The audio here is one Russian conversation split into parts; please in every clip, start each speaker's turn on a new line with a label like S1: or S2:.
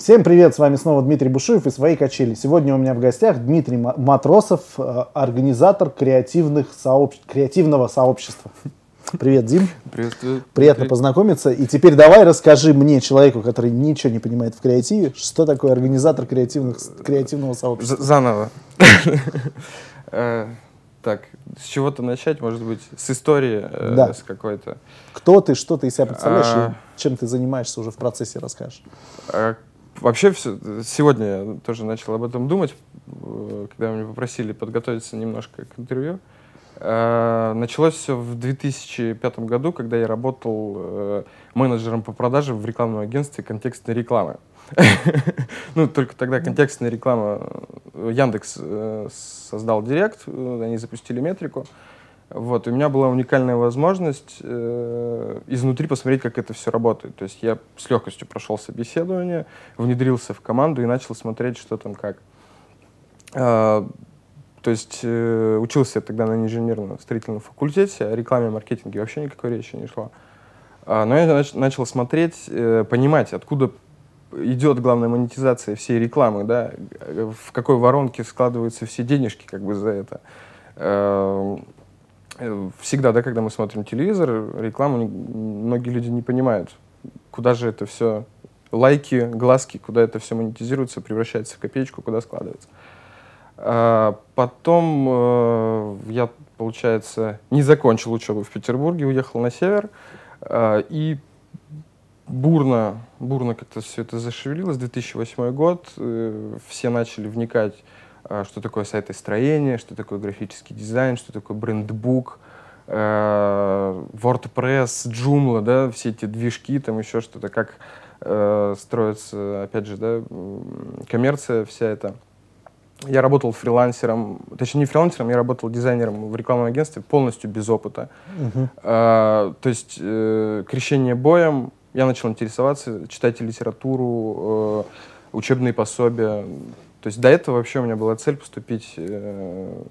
S1: Всем привет, с вами снова Дмитрий Бушуев и свои качели. Сегодня у меня в гостях Дмитрий Матросов, э, организатор креативных сообщ... креативного сообщества. Привет, Дим.
S2: Приветствую.
S1: Приятно Дмитрий. познакомиться. И теперь давай расскажи мне, человеку, который ничего не понимает в креативе, что такое организатор креативных, креативного сообщества.
S2: Заново. Э, так, с чего-то начать, может быть, с истории, э, да. с какой-то.
S1: Кто ты, что ты из себя представляешь, а... чем ты занимаешься уже в процессе расскажешь.
S2: Вообще, все, сегодня я тоже начал об этом думать, э, когда меня попросили подготовиться немножко к интервью. А, началось все в 2005 году, когда я работал менеджером по продажам в рекламном агентстве контекстной рекламы. ну, только тогда контекстная реклама. Э, Яндекс э, создал Директ, э, они запустили метрику. Вот, у меня была уникальная возможность э, изнутри посмотреть, как это все работает. То есть я с легкостью прошел собеседование, внедрился в команду и начал смотреть, что там как. Э, то есть э, учился я тогда на инженерном строительном факультете, о рекламе и маркетинге вообще никакой речи не шло. А, но я нач начал смотреть, э, понимать, откуда идет главная монетизация всей рекламы, да, в какой воронке складываются все денежки как бы за это. Всегда, да, когда мы смотрим телевизор, рекламу многие люди не понимают, куда же это все, лайки, глазки, куда это все монетизируется, превращается в копеечку, куда складывается. А потом э, я, получается, не закончил учебу в Петербурге, уехал на север э, и бурно, бурно как-то все это зашевелилось. 2008 год, э, все начали вникать, что такое сайтостроение, что такое графический дизайн, что такое брендбук, э, WordPress, Joomla, да, все эти движки, там еще что-то, как э, строится, опять же, да, коммерция вся эта. Я работал фрилансером, точнее не фрилансером, я работал дизайнером в рекламном агентстве полностью без опыта. Uh-huh. А, то есть э, крещение боем, я начал интересоваться, читать литературу, э, учебные пособия. То есть до этого вообще у меня была цель поступить э,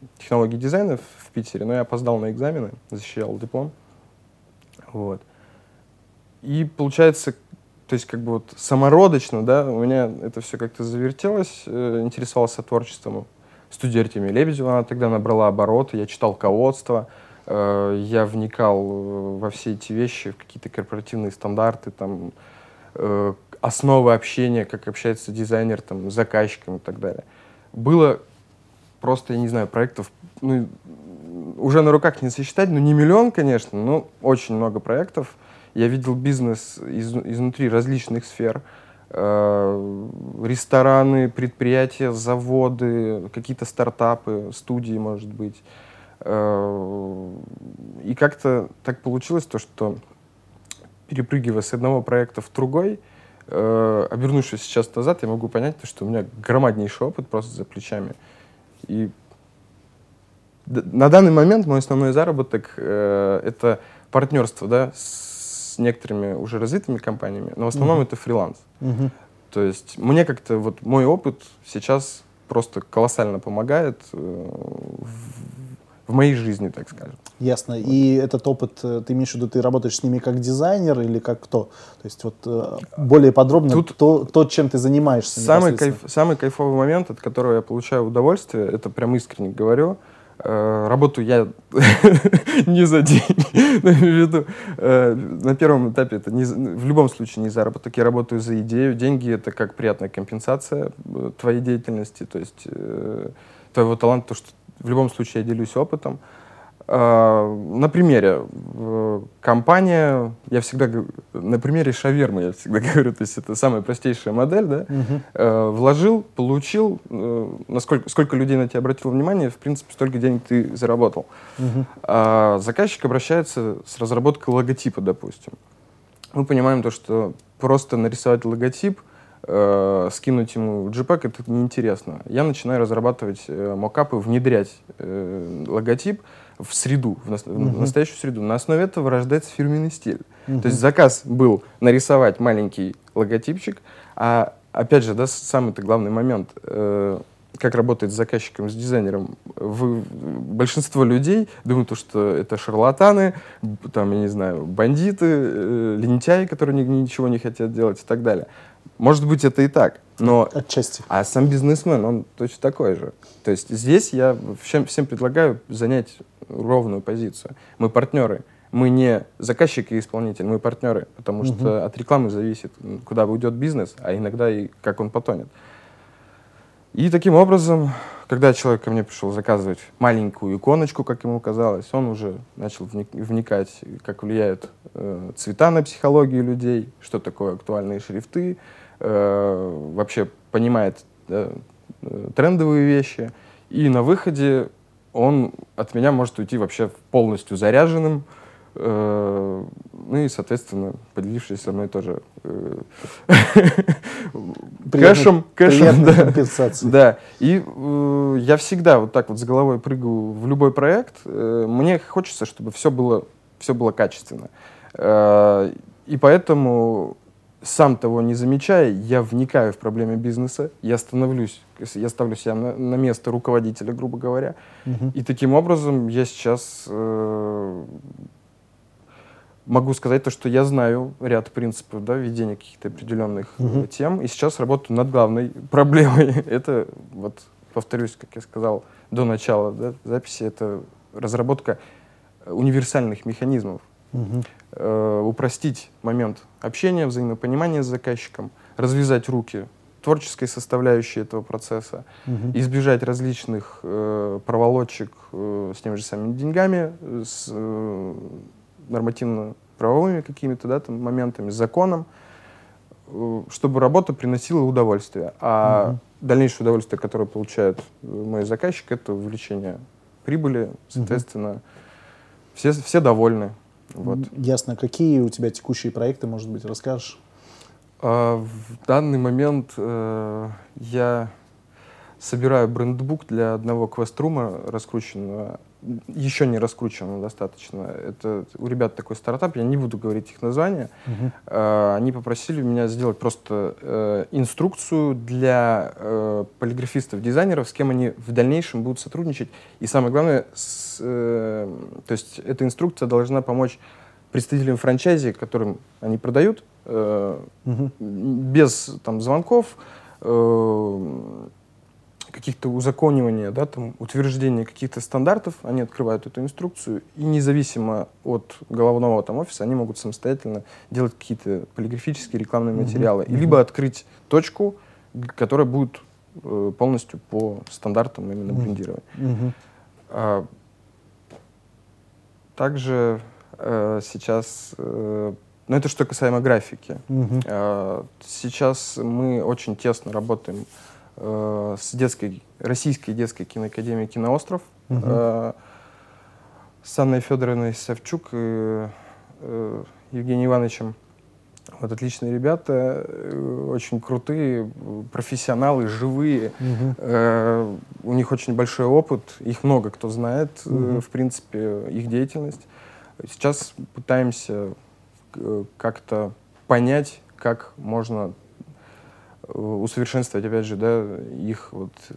S2: в технологии дизайна в Питере, но я опоздал на экзамены, защищал диплом. Вот. И получается, то есть как бы вот самородочно, да, у меня это все как-то завертелось, э, интересовался творчеством студия Артемия Лебедева, она тогда набрала обороты, я читал ководство, Э, я вникал э, во все эти вещи, в какие-то корпоративные стандарты, там, э, основы общения, как общается дизайнер там, с заказчиком и так далее. Было просто, я не знаю, проектов, ну, уже на руках не сосчитать, ну, не миллион, конечно, но очень много проектов. Я видел бизнес из, изнутри различных сфер. рестораны, предприятия, заводы, какие-то стартапы, студии, может быть. Э, и как-то так получилось то, что перепрыгивая с одного проекта в другой, э, обернувшись сейчас назад, я могу понять, то, что у меня громаднейший опыт просто за плечами. И на данный момент мой основной заработок э, это партнерство да, с некоторыми уже развитыми компаниями, но в основном mm-hmm. это фриланс. Mm-hmm. То есть мне как-то вот мой опыт сейчас просто колоссально помогает э, в в моей жизни, так скажем.
S1: Ясно. Вот. И этот опыт, э, ты имеешь в виду, ты работаешь с ними как дизайнер или как кто? То есть вот э, более подробно Тут то, то, чем ты занимаешься.
S2: Самый, кайф, самый кайфовый момент, от которого я получаю удовольствие, это прям искренне говорю, э, работаю я не за деньги, виду, на первом этапе это не, в любом случае не заработок, я работаю за идею, деньги это как приятная компенсация твоей деятельности, то есть твоего таланта, то, что в любом случае я делюсь опытом. А, на примере. Компания, я всегда на примере шавермы я всегда говорю, то есть это самая простейшая модель, да, угу. вложил, получил, э, насколько сколько людей на тебя обратило внимание, в принципе, столько денег ты заработал. Угу. А заказчик обращается с разработкой логотипа, допустим. Мы понимаем то, что просто нарисовать логотип э, скинуть ему JPEG, это неинтересно. Я начинаю разрабатывать э, мокапы, внедрять э, логотип в среду, в, на, uh-huh. в настоящую среду. На основе этого рождается фирменный стиль. Uh-huh. То есть заказ был нарисовать маленький логотипчик, а опять же, да, самый-то главный момент. Э, как работает с заказчиком, с дизайнером, вы, большинство людей думают, что это шарлатаны, там, я не знаю, бандиты, э, лентяи, которые ни, ничего не хотят делать и так далее. Может быть, это и так, но...
S1: Отчасти.
S2: А сам бизнесмен, он точно такой же. То есть здесь я всем, всем предлагаю занять ровную позицию. Мы партнеры. Мы не заказчик и исполнитель, мы партнеры, потому что угу. от рекламы зависит, куда уйдет бизнес, а иногда и как он потонет. И таким образом, когда человек ко мне пришел заказывать маленькую иконочку, как ему казалось, он уже начал вникать, как влияют э, цвета на психологию людей, что такое актуальные шрифты, э, вообще понимает да, э, трендовые вещи. И на выходе он от меня может уйти вообще полностью заряженным, э, ну и, соответственно, поделившись со мной тоже э, кэшем, кэшем, да. да. И э, я всегда вот так вот с головой прыгаю в любой проект. Э, мне хочется, чтобы все было, все было качественно. Э, и поэтому сам того не замечая, я вникаю в проблемы бизнеса, я становлюсь, я ставлю себя на, на место руководителя, грубо говоря, угу. и таким образом я сейчас э, могу сказать то, что я знаю ряд принципов да, ведения каких-то определенных угу. тем, и сейчас работаю над главной проблемой. это вот повторюсь, как я сказал до начала да, записи, это разработка универсальных механизмов угу. э, упростить момент общения, взаимопонимания с заказчиком, развязать руки творческой составляющей этого процесса, угу. избежать различных э, проволочек э, с теми же самыми деньгами, с э, нормативно-правовыми какими-то да, там, моментами, с законом, э, чтобы работа приносила удовольствие. А угу. дальнейшее удовольствие, которое получает мой заказчик, это увеличение прибыли, соответственно, угу. все, все довольны. Вот.
S1: Ясно. Какие у тебя текущие проекты, может быть, расскажешь?
S2: А, в данный момент э, я собираю брендбук для одного квеструма раскрученного, еще не раскрученного достаточно. Это у ребят такой стартап, я не буду говорить их название. Uh-huh. Э, они попросили меня сделать просто э, инструкцию для э, полиграфистов, дизайнеров, с кем они в дальнейшем будут сотрудничать. И самое главное, с, э, то есть эта инструкция должна помочь представителям франчайзи, которым они продают, э, uh-huh. без там звонков. Э, каких-то узаконивания, да, там, утверждения каких-то стандартов, они открывают эту инструкцию, и независимо от головного там, офиса, они могут самостоятельно делать какие-то полиграфические рекламные mm-hmm. материалы, mm-hmm. либо открыть точку, которая будет э, полностью по стандартам именно mm-hmm. брендирования. Mm-hmm. А, также э, сейчас, э, ну это что касаемо графики, mm-hmm. а, сейчас мы очень тесно работаем э, с детской, российской детской киноакадемией «Киноостров», угу. э, с Анной Федоровной Савчук и э, Евгением Ивановичем. Вот отличные ребята, э, очень крутые, профессионалы, живые. Угу. Э, у них очень большой опыт, их много кто знает, угу. э, в принципе, их деятельность. Сейчас пытаемся э, как-то понять, как можно усовершенствовать, опять же, да, их вот э,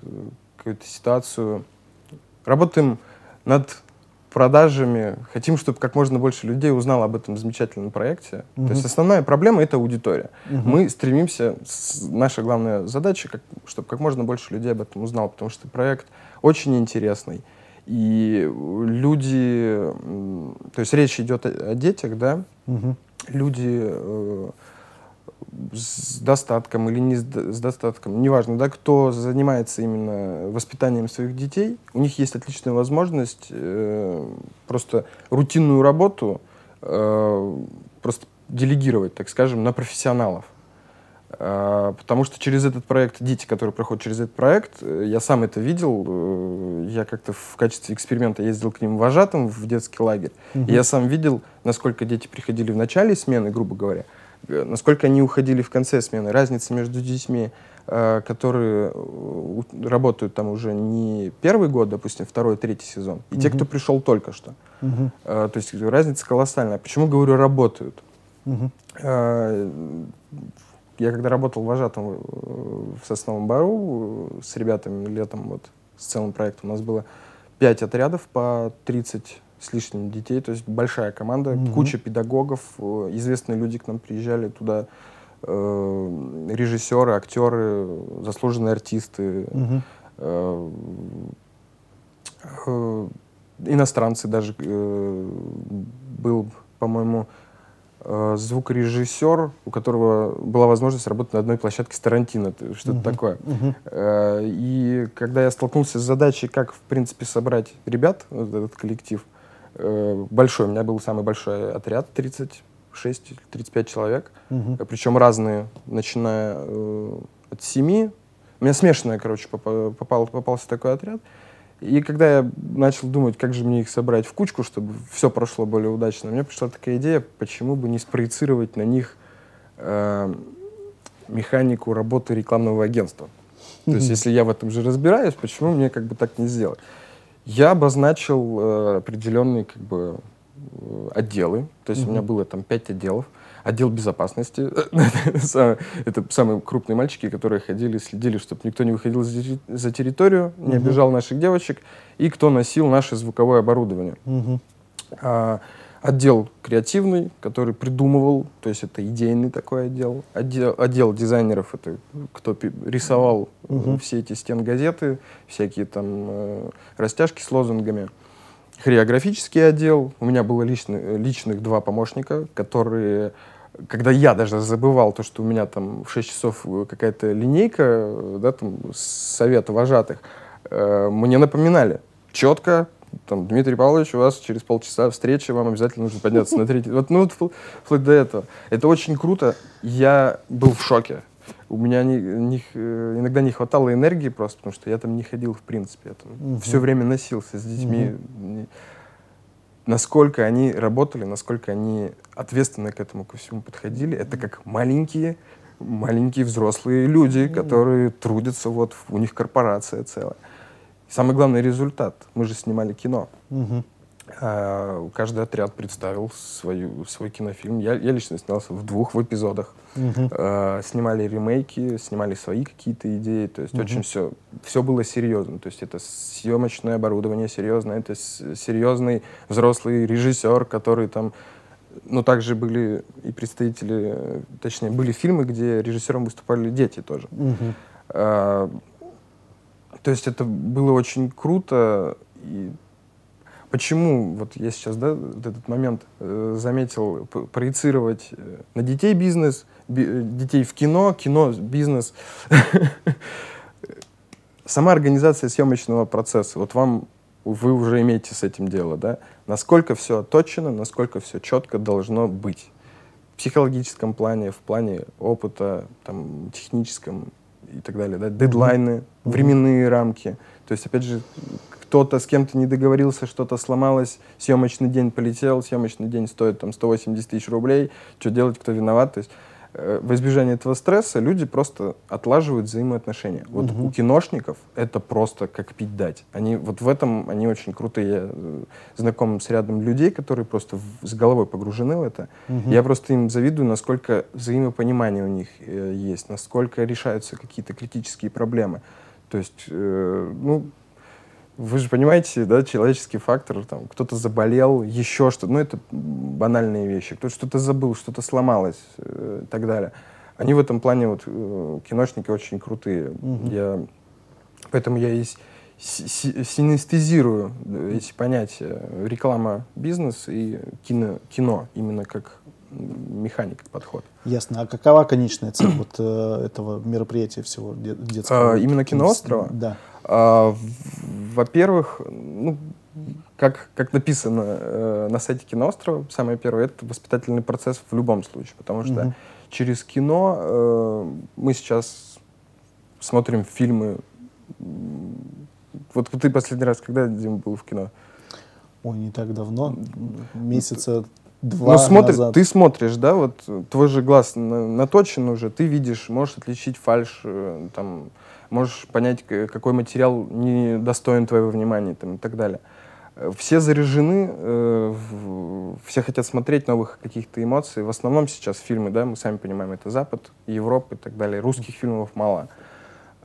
S2: какую-то ситуацию. Работаем над продажами, хотим, чтобы как можно больше людей узнало об этом замечательном проекте. Угу. То есть основная проблема — это аудитория. Угу. Мы стремимся, наша главная задача, как, чтобы как можно больше людей об этом узнало, потому что проект очень интересный. И люди, то есть речь идет о, о детях, да, угу. люди э, с достатком или не с достатком, неважно, да, кто занимается именно воспитанием своих детей, у них есть отличная возможность э, просто рутинную работу э, просто делегировать, так скажем, на профессионалов. Э, потому что через этот проект, дети, которые проходят через этот проект, э, я сам это видел, э, я как-то в качестве эксперимента ездил к ним вожатым в детский лагерь, угу. и я сам видел, насколько дети приходили в начале смены, грубо говоря, Э, насколько они уходили в конце смены, разница между детьми, э, которые э, работают там уже не первый год, допустим, второй, третий сезон, и угу. те, кто пришел только что. Угу. То есть разница колоссальная. Почему говорю работают? Угу. Я когда работал вожатым в Сосновом Бару с ребятами летом, вот с целым проектом, у нас было пять отрядов по 30 с лишним детей, то есть большая команда, угу. куча педагогов, э, известные люди к нам приезжали туда э, режиссеры, актеры, заслуженные артисты,
S1: Мгм.
S2: э, э, иностранцы даже. э, был, по-моему, э, звукорежиссер, у которого была возможность работать на одной площадке с Тарантино, что-то
S1: Мгм.
S2: такое.
S1: Мгм.
S2: Э, И когда я столкнулся с задачей, как, в принципе, собрать ребят, вот этот коллектив, большой, у меня был самый большой отряд, 36-35 человек,
S1: Мгм.
S2: причем разные, начиная э, от 7. У меня смешанная, короче, попа- попал, попался такой отряд. И когда я начал думать, как же мне их собрать в кучку, чтобы все прошло более удачно, мне пришла такая идея, почему бы не спроецировать на них э, механику работы рекламного агентства. То есть, если я в этом же разбираюсь, почему мне как бы так не сделать? Я обозначил э, определенные как бы э, отделы. То есть у меня было там пять отделов. Отдел безопасности. Это самые крупные мальчики, которые ходили, следили, чтобы никто не выходил за терри- за территорию, не обижал наших девочек, и кто носил наше звуковое оборудование. Отдел креативный, который придумывал, то есть это идейный такой отдел. Отдел, отдел дизайнеров, это кто рисовал
S1: Мгм.
S2: все эти стенгазеты, всякие там э, растяжки с лозунгами. Хореографический отдел. У меня было лично, личных два помощника, которые, когда я даже забывал то, что у меня там в 6 часов э, какая-то линейка, э, да, там, совета вожатых, э, мне напоминали четко, там, Дмитрий Павлович, у вас через полчаса встреча, вам обязательно нужно подняться на третий. Вот, ну, вот впл- вплоть до этого. Это очень круто. Я был в шоке. У меня не, не- э, иногда не хватало энергии просто, потому что я там не ходил в принципе. Я там
S1: Мгм.
S2: все время носился с детьми. Не- Насколько они работали, насколько они ответственно к этому ко всему подходили, это как маленькие, маленькие взрослые люди, которые трудятся, вот у них корпорация целая. Самый главный результат. Мы же снимали кино.
S1: Мгм.
S2: А, Каждый отряд представил свою, свой кинофильм. Я, я лично снялся в двух в эпизодах.
S1: Мгм.
S2: А, Снимали ремейки, снимали свои какие-то идеи. То есть
S1: Мгм.
S2: очень все, все было серьезно. То есть это съемочное оборудование серьезное, это серьезный взрослый режиссер, который там... Ну, также были и представители, точнее, были фильмы, где режиссером выступали дети тоже.
S1: Мгм.
S2: А, То есть это было очень круто. И почему, вот я сейчас, да, вот этот момент э, заметил, проецировать э, на детей бизнес, би- э, детей в кино, кино, бизнес. Сама организация съемочного процесса. Вот вам, вы уже имеете с этим дело, да? Насколько все отточено, насколько все четко должно быть. В психологическом плане, в плане опыта, там, техническом и так далее, да? Дедлайны, временные рамки. То есть, опять же, кто-то с кем-то не договорился, что-то сломалось, съемочный день полетел, съемочный день стоит там 180 тысяч рублей, что делать, кто виноват. То есть э, во избежание этого стресса люди просто отлаживают взаимоотношения. Вот
S1: Мгм.
S2: у киношников это просто как пить дать. Они вот в этом они очень крутые. Я э, знаком с рядом людей, которые просто в- с головой погружены в это.
S1: Мгм.
S2: Я просто им завидую, насколько взаимопонимание у них э, есть, насколько решаются какие-то критические проблемы. То есть, э, ну, вы же понимаете, да, человеческий фактор, там, кто-то заболел, еще что-то, ну, это банальные вещи, кто-то что-то забыл, что-то сломалось э, и так далее. Они в этом плане, вот, э, киношники очень крутые.
S1: Мгм.
S2: Я, поэтому я и синестезирую э, эти понятия реклама, бизнес и кино, кино именно как м, механика, подход.
S1: Ясно. А какова конечная цель вот э, этого мероприятия всего де- детского?
S2: А, именно киноострова?
S1: Да.
S2: А, Во-первых, ну, как, как написано э, на сайте киноострова, самое первое, это воспитательный процесс в любом случае, потому что
S1: Мгм.
S2: через кино э, мы сейчас смотрим фильмы. Вот ты последний раз когда, Дима, был в кино?
S1: Ой, не так давно, месяца два
S2: ну, смотри,
S1: назад.
S2: ты смотришь, да, вот твой же глаз на- наточен уже, ты видишь, можешь отличить фальш, э, там, можешь понять, какой материал не достоин твоего внимания, там, и так далее. Все заряжены, э, все хотят смотреть новых каких-то эмоций. В основном сейчас фильмы, да, мы сами понимаем, это Запад, Европа и так далее. Русских фильмов мало.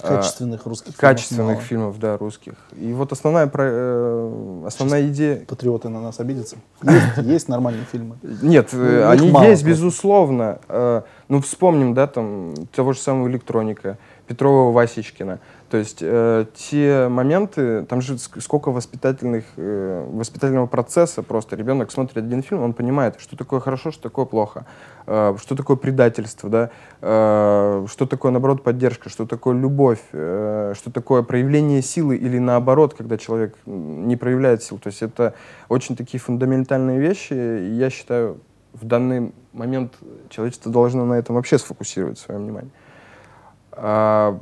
S1: Качественных русских фильмов
S2: качественных
S1: мало.
S2: фильмов, да, русских. И вот основная, про- э, основная идея...
S1: Патриоты на нас обидятся. Есть, есть нормальные фильмы.
S2: Нет,
S1: Ну,
S2: э,
S1: их
S2: они есть, безусловно. Э, Ну, вспомним, да, там, того же самого электроника, Петрова Васечкина. То есть э, те моменты, там же ск- сколько воспитательных, э, воспитательного процесса просто. Ребенок смотрит один фильм, он понимает, что такое хорошо, что такое плохо, э, что такое предательство, да, э, что такое, наоборот, поддержка, что такое любовь, э, что такое проявление силы или наоборот, когда человек не проявляет сил. То есть это очень такие фундаментальные вещи, и я считаю, в данный момент человечество должно на этом вообще сфокусировать свое внимание. А,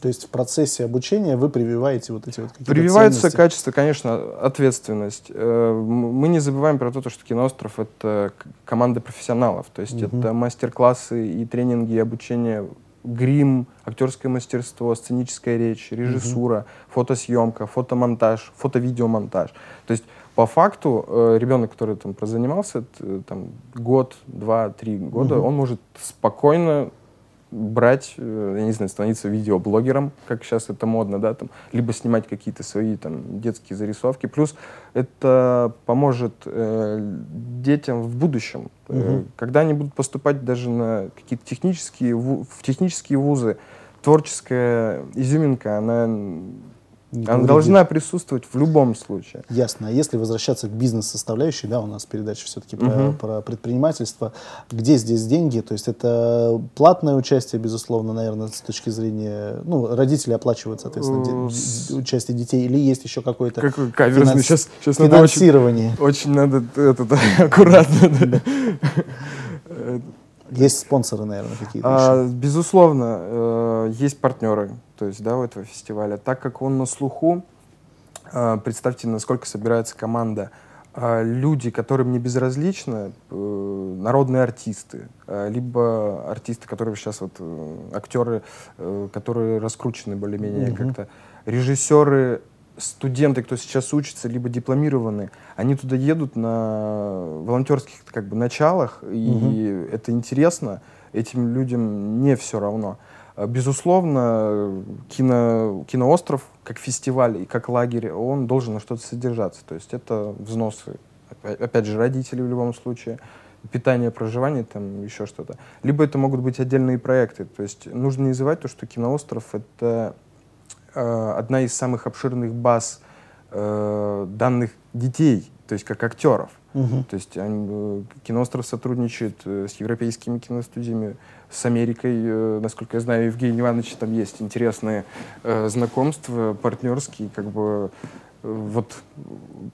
S1: То есть в процессе обучения вы прививаете вот эти вот какие-то
S2: Прививается
S1: ценности.
S2: качество, конечно, ответственность. Э, Мы не забываем про то, что киноостров — это команда профессионалов. То есть
S1: Мгм.
S2: это мастер-классы и тренинги, и обучение, грим, актерское мастерство, сценическая речь, режиссура, фотосъемка, фотомонтаж, фото-видеомонтаж. То есть по факту э, ребенок, который там прозанимался э, там, год, два, три года,
S1: Мгм.
S2: он может спокойно брать, э, я не знаю, становиться видеоблогером, как сейчас это модно, да, там, либо снимать какие-то свои там детские зарисовки. Плюс это поможет э, детям в будущем, Э,
S1: Мгм.
S2: когда они будут поступать даже на какие-то технические, в технические вузы, творческая изюминка, она, она должна присутствовать в любом случае.
S1: Ясно. А если возвращаться к бизнес-составляющей, да, у нас передача все-таки про,
S2: Мгм.
S1: про предпринимательство, где здесь деньги? То есть это платное участие, безусловно, наверное, с точки зрения, ну, родители оплачивают, соответственно,
S2: Э,
S1: де-
S2: с-
S1: участие детей, или есть еще какое-то
S2: Какой каверзный.
S1: финанс-
S2: Сейчас, сейчас надо очень,
S1: финансирование?
S2: очень надо это, аккуратно. да. Э,
S1: Есть спонсоры, наверное, какие-то
S2: А,
S1: еще.
S2: безусловно, э, есть партнеры, то есть, да, у этого фестиваля. Так как он на слуху, э, представьте, насколько собирается команда. А, Люди, которым не безразлично, э, народные артисты, э, либо артисты, которые сейчас вот э, актеры, э, которые раскручены более-менее
S1: Мгм.
S2: как-то, режиссеры, студенты, кто сейчас учится, либо дипломированные, они туда едут на волонтерских как бы началах, и это интересно, этим людям не все равно. А, Безусловно, кино, киноостров как фестиваль и как лагерь, он должен на что-то содержаться. То есть это взносы, опя- опять же, родителей в любом случае, питание, проживание, там еще что-то. Либо это могут быть отдельные проекты. То есть нужно не забывать то, что киноостров — это одна из самых обширных баз э, данных детей, то есть как актеров.
S1: Мгм.
S2: То есть они, э, киноостров сотрудничает э, с европейскими киностудиями, с Америкой. э, Насколько я знаю, Евгений Иванович там есть интересные э, знакомства, партнерские, как бы э, вот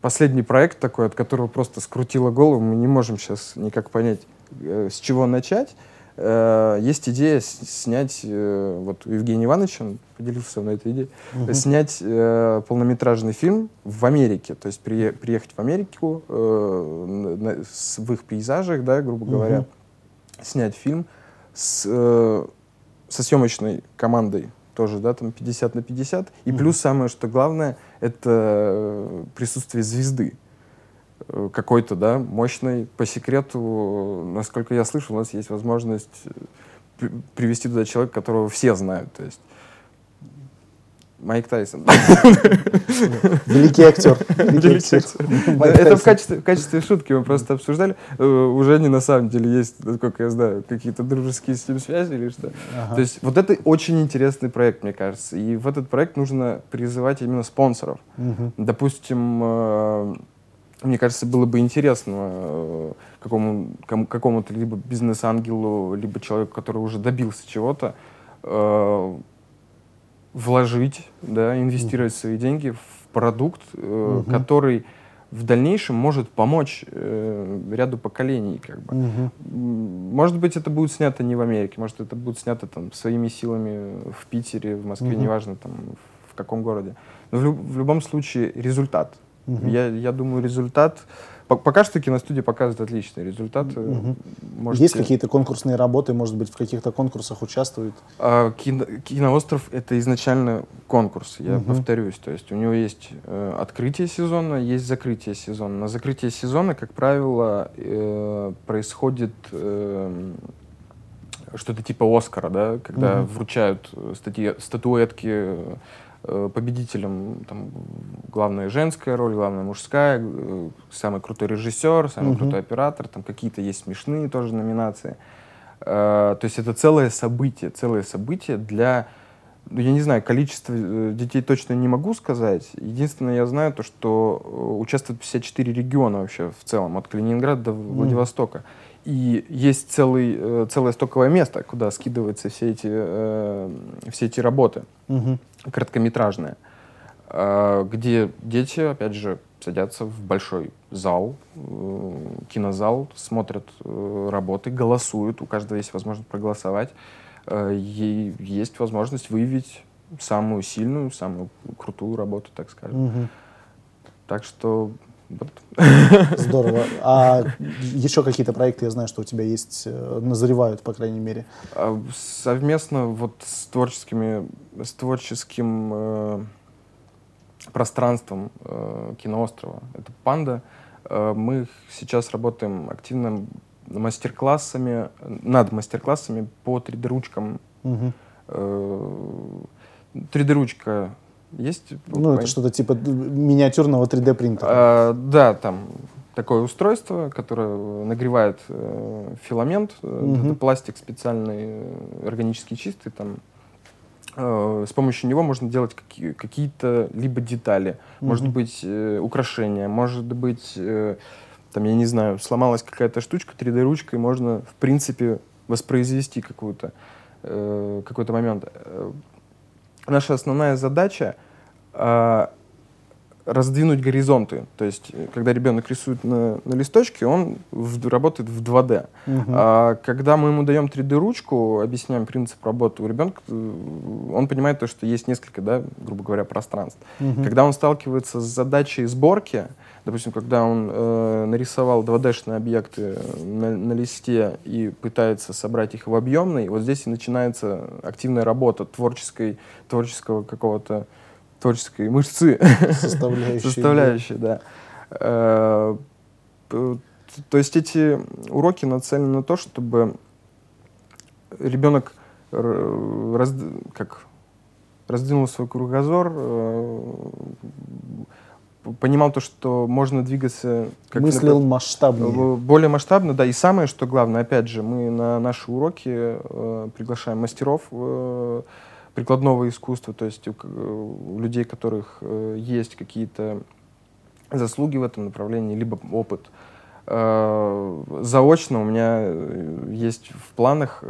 S2: последний проект такой, от которого просто скрутило голову, мы не можем сейчас никак понять, э, с чего начать. Э, Есть идея снять, э, вот у Евгения Ивановича, он поделился со мной этой идеей,
S1: Мгм.
S2: снять э, полнометражный фильм в Америке, то есть прие- приехать в Америку э, на- на- с- в их пейзажах, да, грубо говоря,
S1: Мгм.
S2: снять фильм с, э, со съемочной командой тоже, да, там 50 на 50. И
S1: Мгм.
S2: плюс самое, что главное, это э, присутствие звезды какой-то, да, мощной. По секрету, насколько я слышал, у нас есть возможность э, при- привести туда человека, которого все знают, то есть Майк Тайсон.
S1: Великий актер. Великий
S2: Это в качестве, в качестве шутки мы просто обсуждали. Э, Уже они на самом деле есть, насколько я знаю, какие-то дружеские с ним связи или что.
S1: Ага.
S2: То есть вот это очень интересный проект, мне кажется. И в этот проект нужно призывать именно спонсоров. Допустим, э, мне кажется, было бы интересно э, какому, кому- какому-то либо бизнес-ангелу, либо человеку, который уже добился чего-то, э, вложить, да, инвестировать свои деньги в продукт, э,
S1: Мгм.
S2: который в дальнейшем может помочь э, ряду поколений, как бы. М, Может быть, это будет снято не в Америке, может, это будет снято там своими силами в Питере, в Москве,
S1: Мгм.
S2: неважно там в каком городе. Но в, лю- в любом случае результат.
S1: Мгм.
S2: Я, я думаю, результат. по- Пока что киностудия показывает отличный результат. Э,
S1: Мгм.
S2: можете-
S1: Есть какие-то конкурсные работы, может быть, в каких-то конкурсах участвуют?
S2: А, кино- Киноостров это изначально конкурс, я
S1: Мгм.
S2: повторюсь. То есть у него есть э, открытие сезона, есть закрытие сезона. На закрытие сезона, как правило, э, происходит э, что-то типа Оскара, да, когда угу. вручают статьи, статуэтки Э, победителем там, главная женская роль, главная мужская, э, самый крутой режиссер, самый угу. крутой оператор, там какие-то есть смешные тоже номинации. Э, то есть это целое событие, целое событие для, ну, я не знаю, количество детей точно не могу сказать. Единственное, я знаю то, что участвуют 54 региона вообще в целом, от Калининграда до Владивостока. И есть целый, целое стоковое место, куда скидываются все эти, все эти работы. Угу короткометражная, а, где дети, опять же, садятся в большой зал, э, кинозал, смотрят э, работы, голосуют, у каждого есть возможность проголосовать, э, и есть возможность выявить самую сильную, самую крутую работу, так скажем. Угу. Так что вот.
S1: Здорово. А еще какие-то проекты, я знаю, что у тебя есть, э, назревают, по крайней мере. А,
S2: совместно вот с творческими, с творческим э, пространством э, киноострова, это «Панда», э, мы сейчас работаем активно мастер-классами, над мастер-классами по 3D-ручкам. Угу. Э, 3D-ручка есть?
S1: Ну, это что-то типа миниатюрного 3D принтера.
S2: А, да, там такое устройство, которое нагревает э, филамент. Угу. Это пластик специальный, э, органически чистый. Там, э, с помощью него можно делать какие- какие-то либо детали, угу. может быть э, украшения, может быть, э, там, я не знаю, сломалась какая-то штучка 3D-ручкой, можно, в принципе, воспроизвести какую-то, э, какой-то момент наша основная задача э, раздвинуть горизонты. То есть, э, когда ребенок рисует на, на листочке, он в, работает в 2D. Угу. А когда мы ему даем 3D-ручку, объясняем принцип работы у ребенка, э, он понимает то, что есть несколько, да, грубо говоря, пространств. Угу. Когда он сталкивается с задачей сборки, допустим, когда он э, нарисовал 2D-шные объекты на, на листе и пытается собрать их в объемный, вот здесь и начинается активная работа творческой, творческого какого-то творческой мышцы.
S1: Составляющей.
S2: Составляющей, да. Э, то есть эти уроки нацелены на то, чтобы ребенок раз, как, раздвинул свой кругозор, э, понимал то, что можно двигаться...
S1: Как Мыслил масштабнее.
S2: Более масштабно, да. И самое, что главное, опять же, мы на наши уроки э, приглашаем мастеров э, прикладного искусства, то есть у, у людей, у которых э, есть какие-то заслуги в этом направлении, либо опыт. Э, заочно у меня э, есть в планах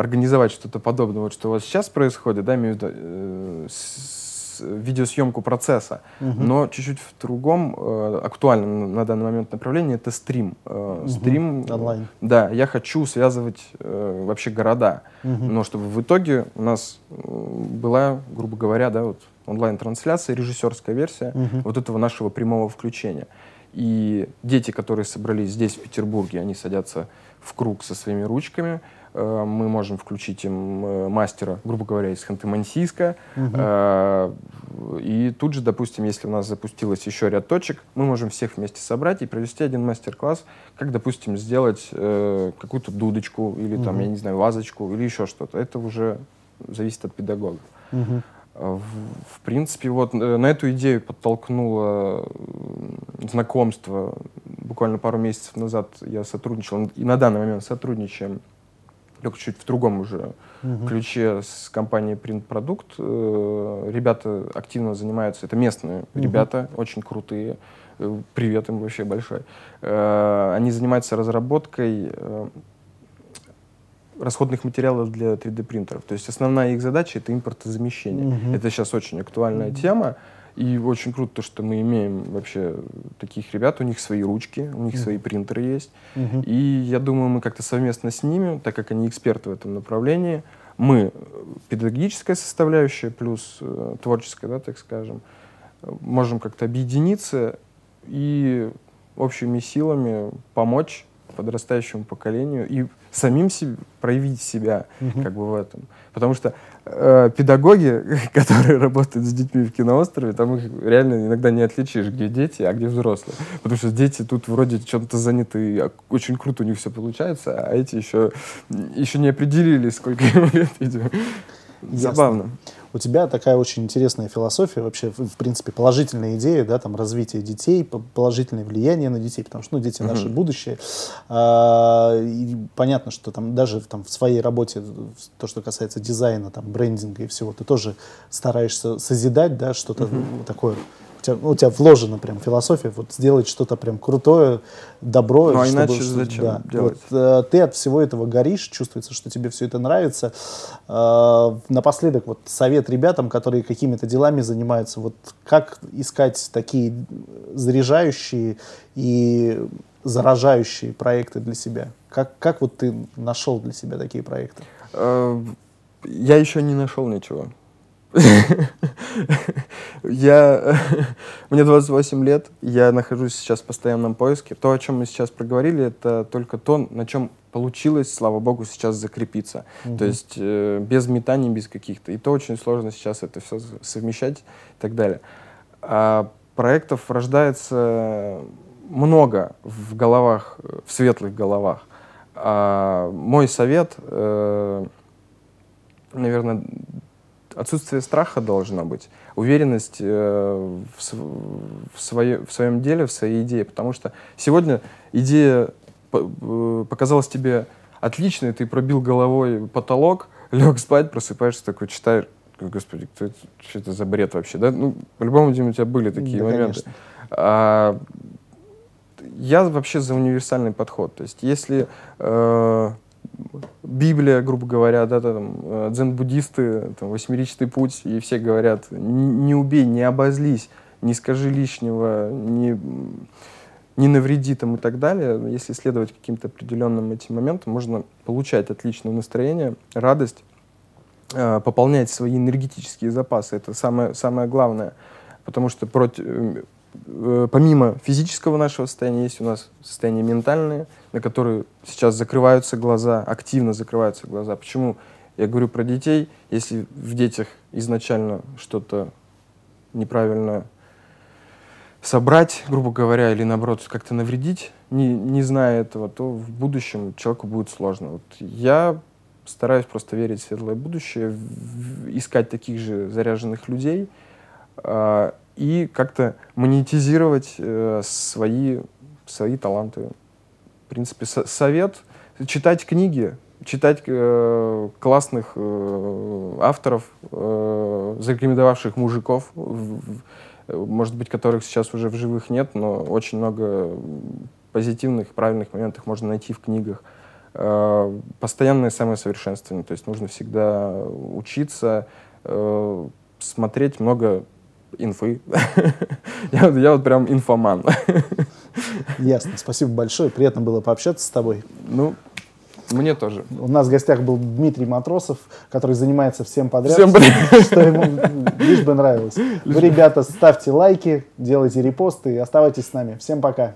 S2: организовать что-то подобное, вот что у вас сейчас происходит, да, виду, э, с, видеосъемку процесса, угу. но чуть-чуть в другом э, актуальном на данный момент направлении это стрим. Э, угу. Стрим.
S1: Онлайн.
S2: Да, я хочу связывать э, вообще города, угу. но чтобы в итоге у нас э, была, грубо говоря, да, вот онлайн-трансляция, режиссерская версия угу. вот этого нашего прямого включения. И дети, которые собрались здесь, в Петербурге, они садятся в круг со своими ручками, Э, мы можем включить им э, мастера, грубо говоря, из Ханты-Мансийска. Угу. И тут же, допустим, если у нас запустилось еще ряд точек, мы можем всех вместе собрать и провести один мастер-класс, как, допустим, сделать какую-то дудочку или там, угу. я не знаю, вазочку или еще что-то. Это уже зависит от педагога. Угу. В, в принципе, вот на эту идею подтолкнуло знакомство. Буквально пару месяцев назад я сотрудничал, и на данный момент сотрудничаем только чуть в другом уже угу. ключе с компанией Print Product. Э, ребята активно занимаются, это местные угу. ребята, очень крутые. Э, привет им вообще большой. Э, они занимаются разработкой расходных материалов для 3D принтеров. То есть основная их задача это импортозамещение. Угу. Это сейчас очень актуальная угу. тема. И очень круто, то, что мы имеем вообще таких ребят, у них свои ручки, у них mm-hmm. свои принтеры есть. Mm-hmm. И я думаю, мы как-то совместно с ними, так как они эксперты в этом направлении, мы педагогическая составляющая плюс э, творческая, да, так скажем, можем как-то объединиться и общими силами помочь подрастающему поколению и самим себе проявить себя как бы в этом. Потому что э, педагоги, которые работают с детьми в киноострове, там их реально иногда не отличишь, где дети, а где взрослые. Потому что дети тут вроде чем-то заняты, а очень круто у них все получается, а эти еще, еще не определились, сколько им лет, видимо. Забавно.
S1: У тебя такая очень интересная философия, вообще, в принципе, положительная идея, да, там, развитие детей, положительное влияние на детей, потому что, ну, дети наше будущее. А, и понятно, что там даже там, в своей работе, то, что касается дизайна, там, брендинга и всего, ты тоже стараешься созидать, да, что-то uh-huh. такое тебя, ну, у тебя вложена прям философия, вот сделать что-то прям крутое, добро.
S2: Ну, а иначе зачем да, делать?
S1: Вот, э, ты от всего этого горишь, чувствуется, что тебе все это нравится. Э, напоследок, вот совет ребятам, которые какими-то делами занимаются, вот как искать такие заряжающие и заражающие проекты для себя? Как, как вот ты нашел для себя такие проекты?
S2: Э, я еще не нашел ничего. Я, мне 28 лет, я нахожусь сейчас в постоянном поиске. То, о чем мы сейчас проговорили, это только то, на чем получилось, слава богу, сейчас закрепиться. Угу. То есть э, без метаний, без каких-то. И то очень сложно сейчас это все совмещать и так далее. А проектов рождается много в головах, в светлых головах. А мой совет, э, наверное, отсутствие страха должно быть, уверенность э, в, в, свое, в своем деле, в своей идее. Потому что сегодня идея э, показалась тебе отличной, ты пробил головой потолок, лег спать, просыпаешься такой, читаешь, господи, кто это, что это за бред вообще, да? Ну, по-любому, Дима, у тебя были такие да, моменты. А, я вообще за универсальный подход. То есть, если э, Библия, грубо говоря, да, там, э, дзен-буддисты, там, восьмеричный путь, и все говорят, не убей, не обозлись, не скажи лишнего, не, не навреди там и так далее. Если следовать каким-то определенным этим моментам, можно получать отличное настроение, радость, э, пополнять свои энергетические запасы. Это самое, самое главное. Потому что против, Э, помимо физического нашего состояния, есть у нас состояние ментальное, на которое сейчас закрываются глаза, активно закрываются глаза. Почему я говорю про детей? Если в детях изначально что-то неправильно собрать, грубо говоря, или наоборот как-то навредить, не, не зная этого, то в будущем человеку будет сложно. Вот я стараюсь просто верить в светлое будущее, в, искать таких же заряженных людей, э, и как-то монетизировать э, свои, свои таланты. В принципе, со совет — читать книги, читать э, классных э, авторов, э, зарекомендовавших мужиков, в, может быть, которых сейчас уже в живых нет, но очень много позитивных, правильных моментов можно найти в книгах. Э, постоянное самосовершенствование, то есть нужно всегда учиться, э, смотреть много инфы. я, я вот прям инфоман.
S1: Ясно. Спасибо большое. Приятно было пообщаться с тобой.
S2: Ну, мне тоже.
S1: У нас в гостях был Дмитрий Матросов, который занимается всем подряд. Всем подряд. Что ему лишь бы нравилось. Вы, ребята, ставьте лайки, делайте репосты и оставайтесь с нами. Всем пока.